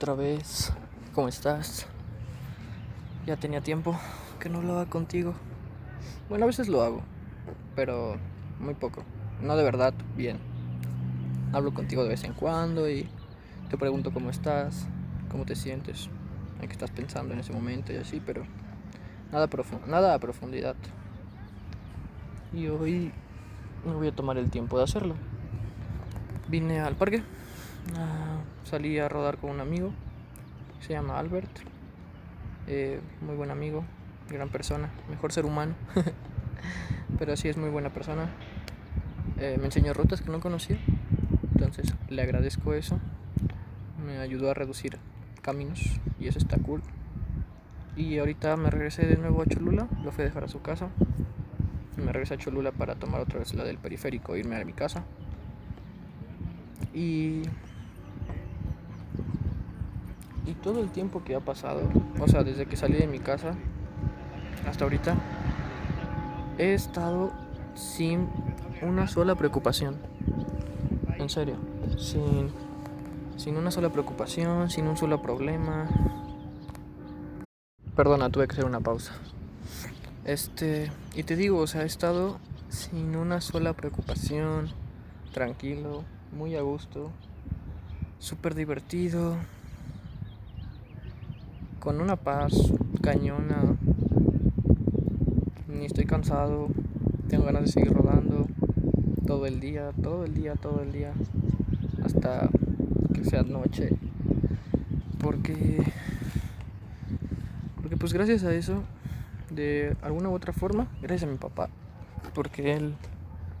otra vez. ¿Cómo estás? Ya tenía tiempo que no hablaba contigo. Bueno, a veces lo hago, pero muy poco. No de verdad bien. Hablo contigo de vez en cuando y te pregunto cómo estás, cómo te sientes, en qué estás pensando en ese momento y así, pero nada, nada a profundidad. Y hoy me voy a tomar el tiempo de hacerlo. Vine al parque, salí a rodar con un amigo, se llama Albert, eh, muy buen amigo, gran persona, mejor ser humano, pero sí es muy buena persona. Eh, me enseñó rutas que no conocía, entonces le agradezco eso, me ayudó a reducir caminos y eso está cool. Y ahorita me regresé de nuevo a Cholula, lo fui a dejar a su casa. Me regresé a Cholula para tomar otra vez la del periférico e irme a mi casa. Y. Y todo el tiempo que ha pasado, o sea, desde que salí de mi casa hasta ahorita, he estado sin una sola preocupación. En serio, sin, sin una sola preocupación, sin un solo problema. Perdona, tuve que hacer una pausa. Este, y te digo, o sea, he estado sin una sola preocupación, tranquilo, muy a gusto, súper divertido, con una paz cañona, ni estoy cansado, tengo ganas de seguir rodando todo el día, todo el día, todo el día, hasta que sea noche, porque, porque pues gracias a eso, de alguna u otra forma, gracias a mi papá, porque él,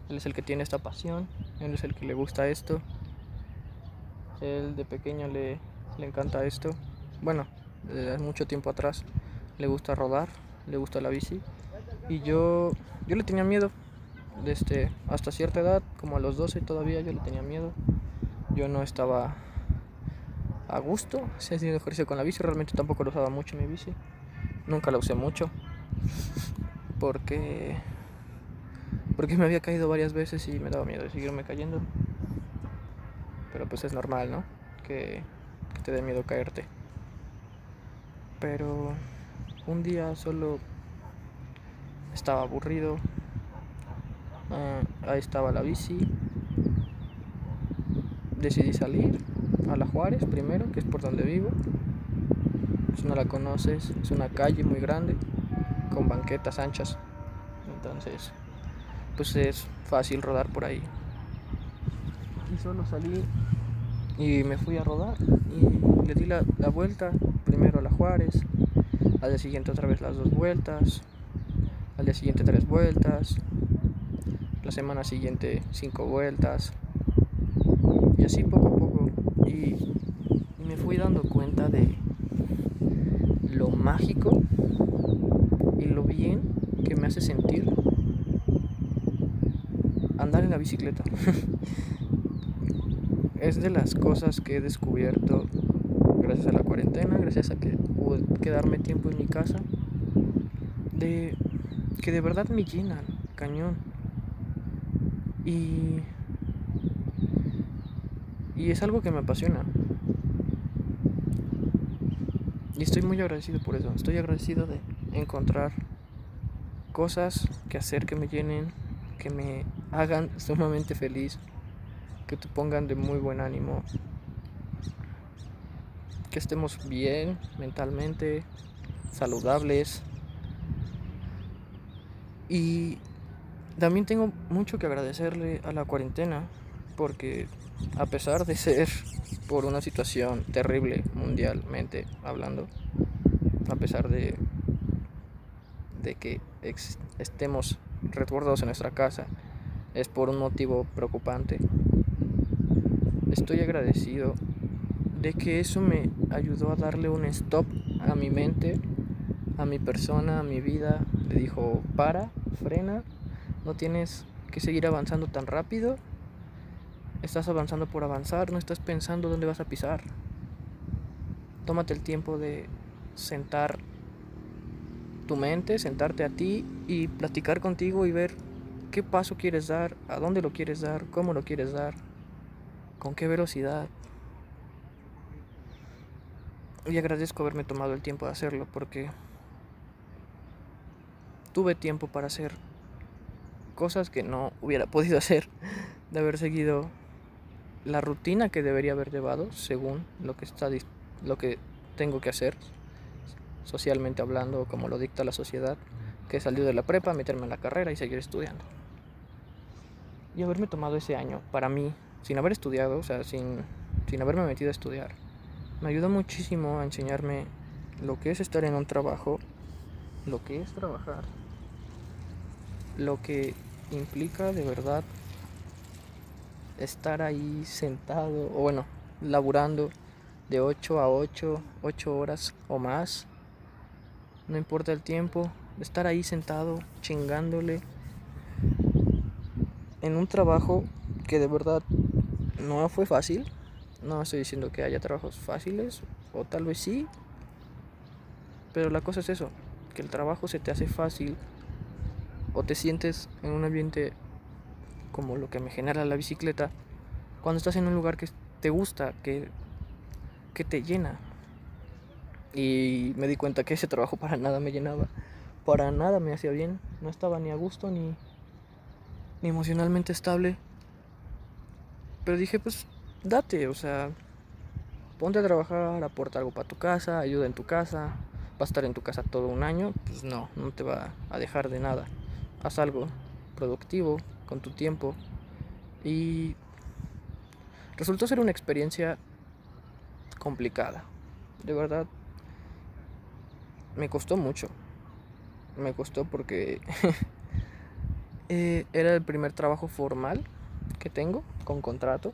él es el que tiene esta pasión él es el que le gusta esto. Él de pequeño le, le encanta esto. Bueno, desde mucho tiempo atrás le gusta rodar, le gusta la bici. Y yo, yo le tenía miedo. Desde hasta cierta edad, como a los 12 todavía, yo le tenía miedo. Yo no estaba a gusto si haciendo ejercicio con la bici. Realmente tampoco lo usaba mucho mi bici. Nunca la usé mucho. Porque porque me había caído varias veces y me daba miedo de seguirme cayendo. Pero pues es normal, ¿no? Que, te dé miedo caerte. Pero un día solo estaba aburrido. Ah, ahí estaba la bici. Decidí salir a la Juárez primero, que es por donde vivo. Si no la conoces, es una calle muy grande con banquetas anchas. Entonces pues es fácil rodar por ahí. Y solo salí y me fui a rodar y le di la, vuelta, la Al día siguiente otra vez las dos vueltas, al día siguiente tres vueltas, la semana siguiente cinco vueltas, y así poco a poco. y me fui dando cuenta de lo mágico y lo bien que me hace sentir andar en la bicicleta. es de las cosas que he descubierto gracias a la cuarentena, gracias a que quedarme tiempo en mi casa, de que de verdad me llenan, cañón. Y, y es algo que me apasiona. Y estoy muy agradecido por eso. Estoy agradecido de encontrar cosas que hacer que me llenen, que me hagan sumamente feliz, que te pongan de muy buen ánimo, que estemos bien mentalmente, saludables. Y también tengo mucho que agradecerle a la cuarentena, porque a pesar de ser por una situación terrible mundialmente hablando, a pesar de, de que estemos resguardados en nuestra casa, es por un motivo preocupante. Estoy agradecido de que eso me ayudó a darle un stop a mi mente, a mi persona, a mi vida. Le dijo, para, frena, no tienes que seguir avanzando tan rápido. Estás avanzando por avanzar, no estás pensando dónde vas a pisar. Tómate el tiempo de sentar tu mente, sentarte a ti y platicar contigo y ver qué paso quieres dar, a dónde lo quieres dar, cómo lo quieres dar, con qué velocidad. Y agradezco haberme tomado el tiempo de hacerlo porque tuve tiempo para hacer cosas que no hubiera podido hacer de haber seguido la rutina que debería haber llevado según lo que está lo que tengo que hacer socialmente hablando como lo dicta la sociedad que salir de la prepa, meterme en la carrera y seguir estudiando. Y haberme tomado ese año para mí, sin haber estudiado, o sea, sin, sin haberme metido a estudiar, me ayudó muchísimo a enseñarme lo que es estar en un trabajo, lo que es trabajar, lo que implica de verdad estar ahí sentado, o bueno, laburando de 8 a 8, 8 horas o más, no importa el tiempo, estar ahí sentado chingándole en un trabajo que de verdad no fue fácil. No estoy diciendo que haya trabajos fáciles, o tal vez sí, pero la cosa es eso, que el trabajo se te hace fácil o te sientes en un ambiente como lo que me genera la bicicleta cuando estás en un lugar que te gusta, que, que te llena. Y me di cuenta que ese trabajo para nada me llenaba para nada me hacía bien, no estaba ni a gusto ni, ni emocionalmente estable. Pero dije, pues date, o sea, ponte a trabajar, aporta algo para tu casa, ayuda en tu casa, va a estar en tu casa todo un año, pues no, no te va a dejar de nada. Haz algo productivo con tu tiempo. Y resultó ser una experiencia complicada. De verdad, me costó mucho me costó porque eh, era el primer trabajo formal que tengo con contrato.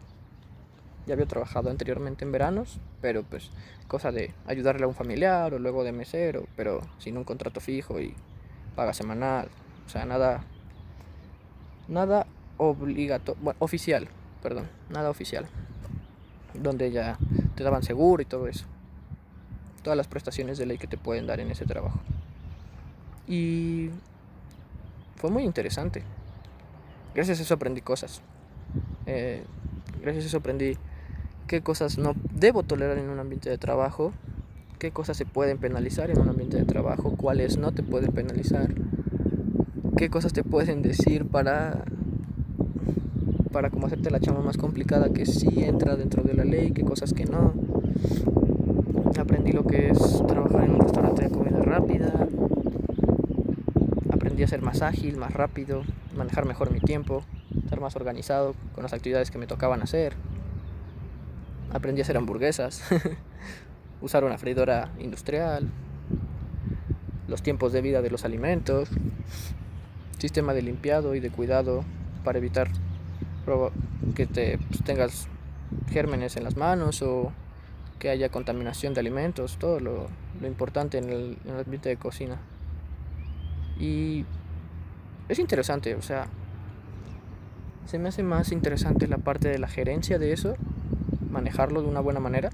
Ya había trabajado anteriormente en veranos, pero pues cosa de ayudarle a un familiar o luego de mesero, pero sin un contrato fijo y paga semanal. O sea, nada, nada obligatorio, bueno, oficial, perdón, nada oficial. Donde ya te daban seguro y todo eso. Todas las prestaciones de ley que te pueden dar en ese trabajo. Y fue muy interesante. Gracias a eso aprendí cosas. Eh, gracias a eso aprendí qué cosas no debo tolerar en un ambiente de trabajo, qué cosas se pueden penalizar en un ambiente de trabajo, cuáles no te pueden penalizar, qué cosas te pueden decir para para como hacerte la chama más complicada que sí entra dentro de la ley, qué cosas que no. Aprendí lo que es trabajar en un restaurante de comida rápida, aprendí a ser más ágil, más rápido, manejar mejor mi tiempo, ser más organizado con las actividades que me tocaban hacer. Aprendí a hacer hamburguesas, usar una freidora industrial, los tiempos de vida de los alimentos, sistema de limpiado y de cuidado para evitar que te pues, tengas gérmenes en las manos o que haya contaminación de alimentos, todo lo, importante en el ambiente de cocina. Y es interesante, o sea, se me hace más interesante la parte de la gerencia de eso, manejarlo de una buena manera,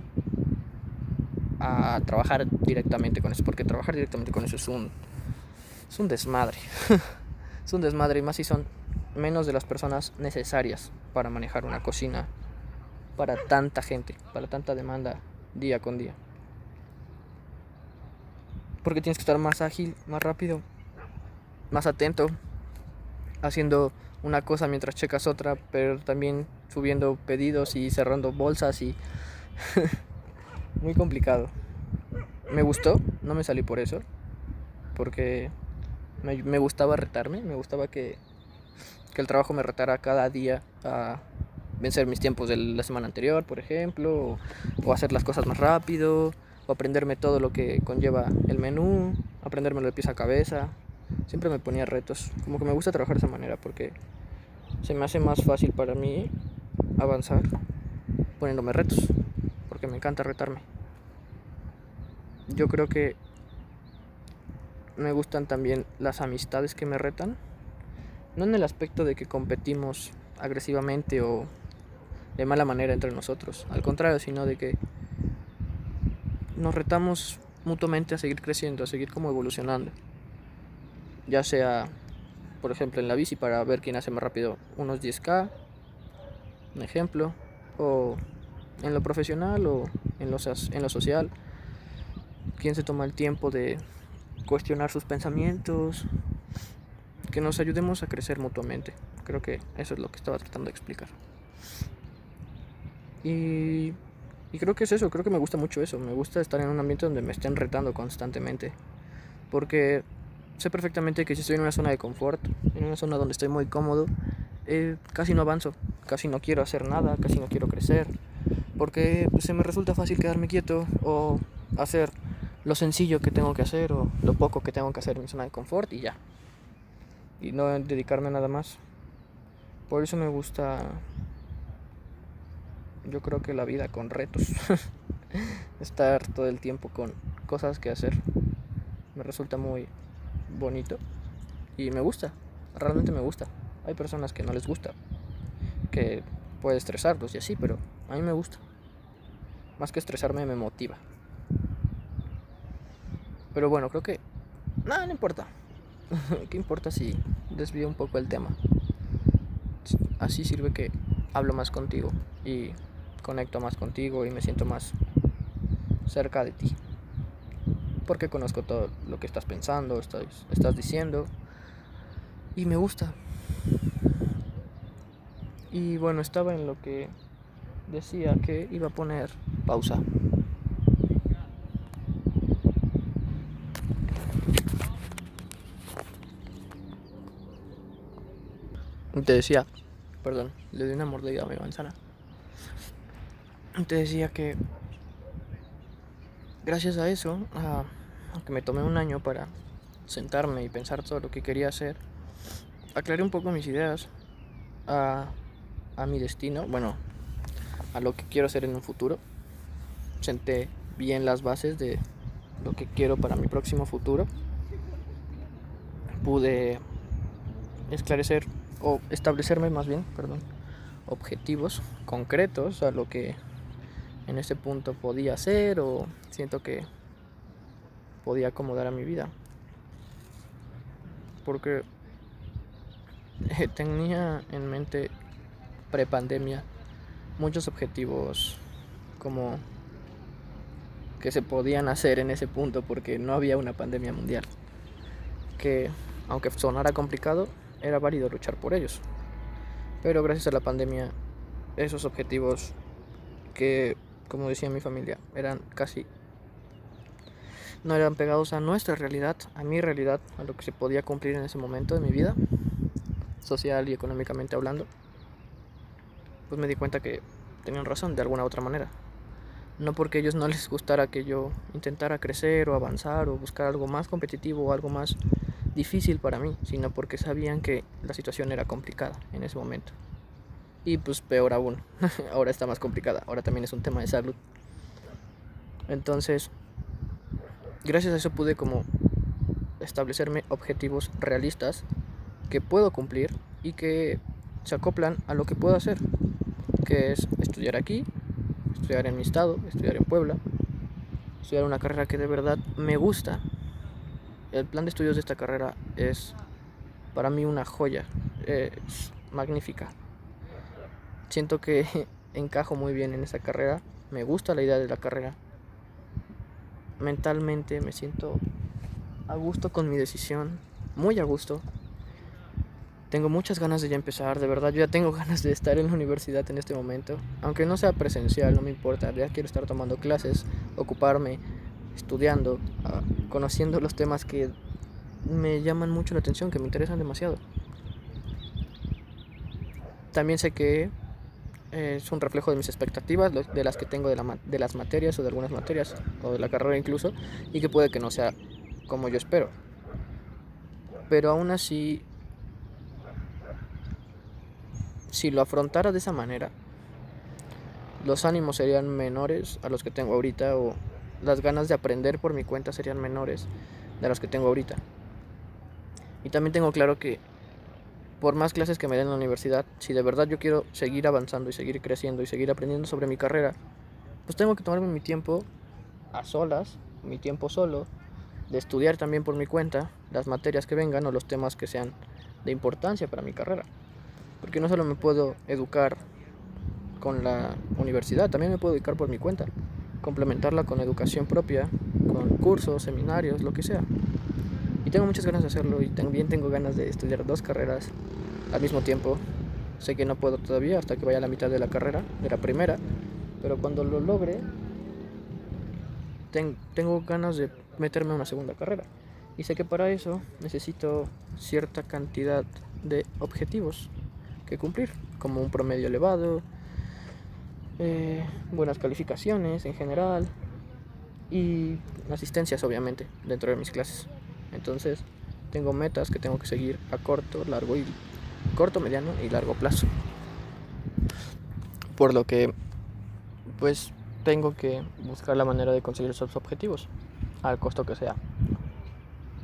a trabajar directamente con eso, porque trabajar directamente con eso es un, es un desmadre. es un desmadre y más si son menos de las personas necesarias para manejar una cocina para tanta gente, para tanta demanda día con día. Porque tienes que estar más ágil, más rápido, más atento, haciendo una cosa mientras checas otra, pero también subiendo pedidos y cerrando bolsas y muy complicado. Me gustó, no me salí por eso, porque me, gustaba retarme, me gustaba que, que el trabajo me retara cada día a vencer mis tiempos de la semana anterior, por ejemplo, o, hacer las cosas más rápido, o aprenderme todo lo que conlleva el menú, aprendérmelo de pies a cabeza, siempre me ponía retos. Como que me gusta trabajar de esa manera porque se me hace más fácil para mí avanzar poniéndome retos. Porque me encanta retarme. Yo creo que me gustan también las amistades que me retan. No en el aspecto de que competimos agresivamente o de mala manera entre nosotros. Al contrario, sino de que nos retamos mutuamente a seguir creciendo, a seguir como evolucionando ya sea por ejemplo en la bici para ver quién hace más rápido unos 10k, un ejemplo, o en lo profesional o en lo, en lo social, quien se toma el tiempo de cuestionar sus pensamientos, que nos ayudemos a crecer mutuamente. Creo que eso es lo que estaba tratando de explicar. Y, y, creo que es eso, creo que me gusta mucho eso. Me gusta estar en un ambiente donde me estén retando constantemente. Porque sé perfectamente que si estoy en una zona de confort, en una zona donde estoy muy cómodo, eh, casi no avanzo, casi no quiero hacer nada, casi no quiero crecer. Porque pues, se me resulta fácil quedarme quieto o hacer lo sencillo que tengo que hacer o lo poco que tengo que hacer en mi zona de confort y ya. Y no dedicarme a nada más. Por eso me gusta, yo creo que la vida con retos. Estar todo el tiempo con cosas que hacer. Me resulta muy bonito. Y me gusta, realmente me gusta. Hay personas que no les gusta, que puede estresarlos y así, pero a mí me gusta. Más que estresarme me motiva. Pero bueno, creo que... Nada, no importa. ¿Qué importa si desvío un poco el tema? Así sirve que hablo más contigo y conecto más contigo y me siento más cerca de ti. Porque conozco todo lo que estás pensando, estás, estás diciendo. Y me gusta. Y bueno, estaba en lo que decía que iba a poner pausa. Te decía, perdón, le di una mordida a mi manzana. Te decía que gracias a eso, a, que me tomé un año para sentarme y pensar todo lo que quería hacer, aclaré un poco mis ideas a, a mi destino, bueno, a lo que quiero hacer en un futuro. Senté bien las bases de lo que quiero para mi próximo futuro. Pude esclarecer o establecerme más bien, perdón, objetivos concretos a lo que en ese punto podía hacer o siento que podía acomodar a mi vida. Porque tenía en mente prepandemia muchos objetivos como que se podían hacer en ese punto porque no había una pandemia mundial. Que aunque sonara complicado, era válido luchar por ellos. Pero gracias a la pandemia, esos objetivos que, como decía mi familia, eran casi... no eran pegados a nuestra realidad, a mi realidad, a lo que se podía cumplir en ese momento de mi vida, social y económicamente hablando, pues me di cuenta que tenían razón de alguna u otra manera. No porque a ellos no les gustara que yo intentara crecer o avanzar o buscar algo más competitivo o algo más difícil para mí, sino porque sabían que la situación era complicada en ese momento. Y pues peor aún, ahora está más complicada, ahora también es un tema de salud. Entonces, gracias a eso pude como establecerme objetivos realistas que puedo cumplir y que se acoplan a lo que puedo hacer, que es estudiar aquí, estudiar en mi estado, estudiar en Puebla, estudiar una carrera que de verdad me gusta el plan de estudios de esta carrera es para mí una joya, es magnífica. Siento que encajo muy bien en esa carrera, me gusta la idea de la carrera. Mentalmente me siento a gusto con mi decisión, muy a gusto. Tengo muchas ganas de ya empezar, de verdad, yo ya tengo ganas de estar en la universidad en este momento. Aunque no sea presencial, no me importa, ya quiero estar tomando clases, ocuparme, estudiando, ah, conociendo los temas que me llaman mucho la atención, que me interesan demasiado. También sé que es un reflejo de mis expectativas, de las que tengo de, la, de las materias o de algunas materias, o de la carrera incluso, y que puede que no sea como yo espero. Pero aún así, si lo afrontara de esa manera, los ánimos serían menores a los que tengo ahorita o las ganas de aprender por mi cuenta serían menores de las que tengo ahorita. Y también tengo claro que por más clases que me den en la universidad, si de verdad yo quiero seguir avanzando y seguir creciendo y seguir aprendiendo sobre mi carrera, pues tengo que tomarme mi tiempo a solas, mi tiempo solo, de estudiar también por mi cuenta las materias que vengan o los temas que sean de importancia para mi carrera. Porque no solo me puedo educar con la universidad, también me puedo educar por mi cuenta complementarla con educación propia con cursos, seminarios, lo que sea. Tengo muchas ganas de hacerlo y también tengo ganas de estudiar dos carreras al mismo tiempo. Sé que no puedo todavía hasta que vaya a la mitad de la carrera, de la primera, pero cuando lo logre, tengo ganas de meterme a una segunda carrera. Y sé que para eso necesito cierta cantidad de objetivos que cumplir, como un promedio elevado, eh, buenas calificaciones en general y asistencias obviamente dentro de mis clases. Entonces tengo metas que tengo que seguir a corto, largo y corto, mediano y largo plazo. Por lo que pues tengo que buscar la manera de conseguir esos objetivos al costo que sea.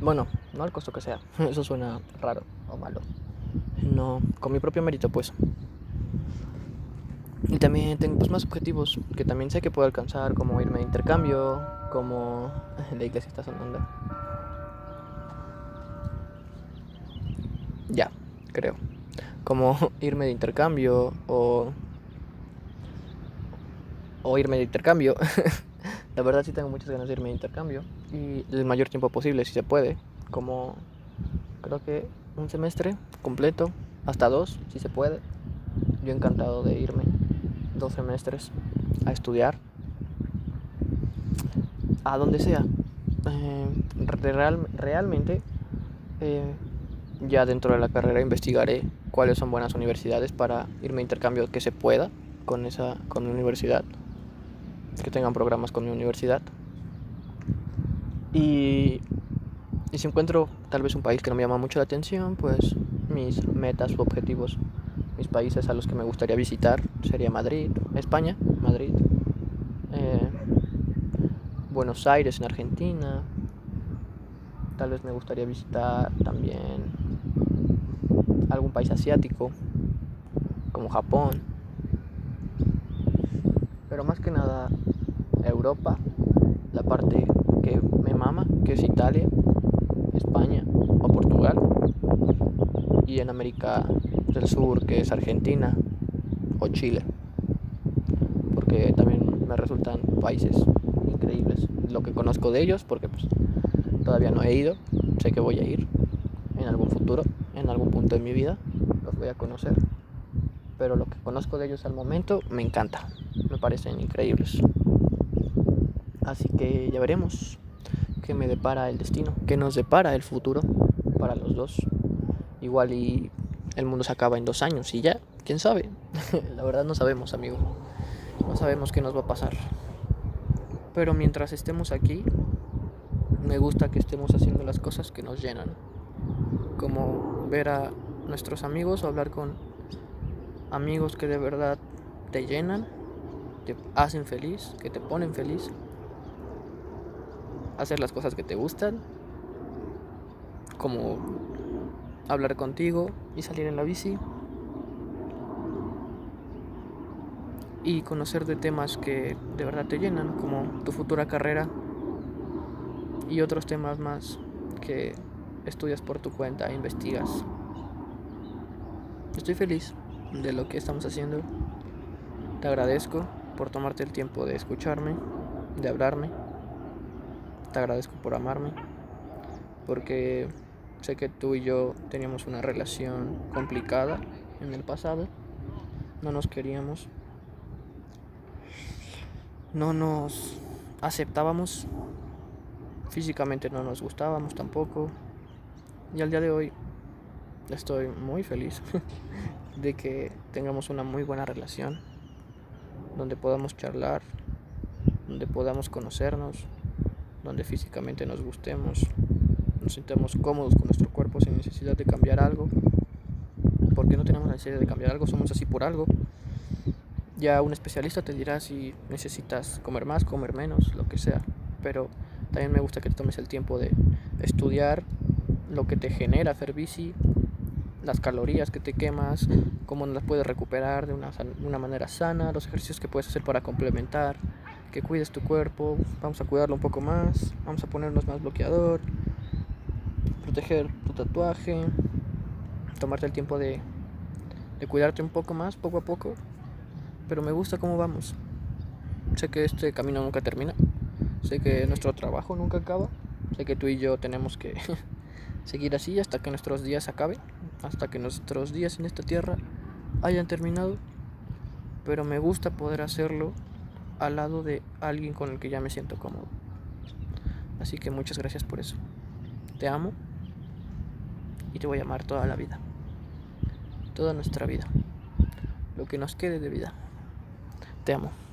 Bueno, no al costo que sea. Eso suena raro o malo. No, con mi propio mérito pues. Y también tengo pues, más objetivos que también sé que puedo alcanzar, como irme de intercambio, como... La iglesia está sonando. Ya, creo. Como irme de intercambio o... O irme de intercambio. La verdad sí tengo muchas ganas de irme de intercambio. Y el mayor tiempo posible, si se puede. Como... Creo que un semestre completo. Hasta dos, si se puede. Yo encantado de irme dos semestres a estudiar a donde sea. Eh, real, realmente, eh, ya dentro de la carrera investigaré cuáles son buenas universidades para irme a intercambio que se pueda con esa con mi universidad, que tengan programas con mi universidad. Y, si encuentro tal vez un país que no me llama mucho la atención, pues mis metas u objetivos mis países a los que me gustaría visitar sería Madrid, España, Madrid, eh, Buenos Aires en Argentina. Tal vez me gustaría visitar también algún país asiático, como Japón. Pero más que nada Europa, la parte que me mama, que es Italia, España o Portugal. Y en América del Sur, que es Argentina o Chile, porque también me resultan países increíbles. Lo que conozco de ellos, porque pues, todavía no he ido, sé que voy a ir en algún futuro, en algún punto de mi vida, los voy a conocer. Pero lo que conozco de ellos al momento me encanta, me parecen increíbles. Así que ya veremos qué me depara el destino, qué nos depara el futuro para los dos. Igual y el mundo se acaba en dos años y ya, quién sabe. La verdad no sabemos, amigo. No sabemos qué nos va a pasar. Pero mientras estemos aquí, me gusta que estemos haciendo las cosas que nos llenan. Como ver a nuestros amigos o hablar con amigos que de verdad te llenan, te hacen feliz, que te ponen feliz. Hacer las cosas que te gustan. Como hablar contigo y salir en la bici. Y conocer de temas que de verdad te llenan, como tu futura carrera y otros temas más que estudias por tu cuenta investigas. Estoy feliz de lo que estamos haciendo. Te agradezco por tomarte el tiempo de escucharme, de hablarme. Te agradezco por amarme, porque Sé que tú y yo teníamos una relación complicada en el pasado. No nos queríamos. No nos aceptábamos. Físicamente no nos gustábamos tampoco. Y al día de hoy estoy muy feliz de que tengamos una muy buena relación. Donde podamos charlar. Donde podamos conocernos. Donde físicamente nos gustemos nos sintamos cómodos con nuestro cuerpo sin necesidad de cambiar algo. Porque no tenemos necesidad de cambiar algo, somos así por algo. Ya un especialista te dirá si necesitas comer más, comer menos, lo que sea. Pero también me gusta que te tomes el tiempo de estudiar lo que te genera hacer bici, las calorías que te quemas, cómo las puedes recuperar de una, manera sana, los ejercicios que puedes hacer para complementar, que cuides tu cuerpo, vamos a cuidarlo un poco más, vamos a ponernos más bloqueador, proteger tu tatuaje, tomarte el tiempo de cuidarte un poco más, poco a poco. Pero me gusta cómo vamos. Sé que este camino nunca termina. Sé que nuestro trabajo nunca acaba. Sé que tú y yo tenemos que seguir así hasta que nuestros días acaben, hasta que nuestros días en esta tierra hayan terminado. Pero me gusta poder hacerlo al lado de alguien con el que ya me siento cómodo. Así que muchas gracias por eso. Te amo y te voy a amar toda la vida. Toda nuestra vida. Lo que nos quede de vida. Te amo.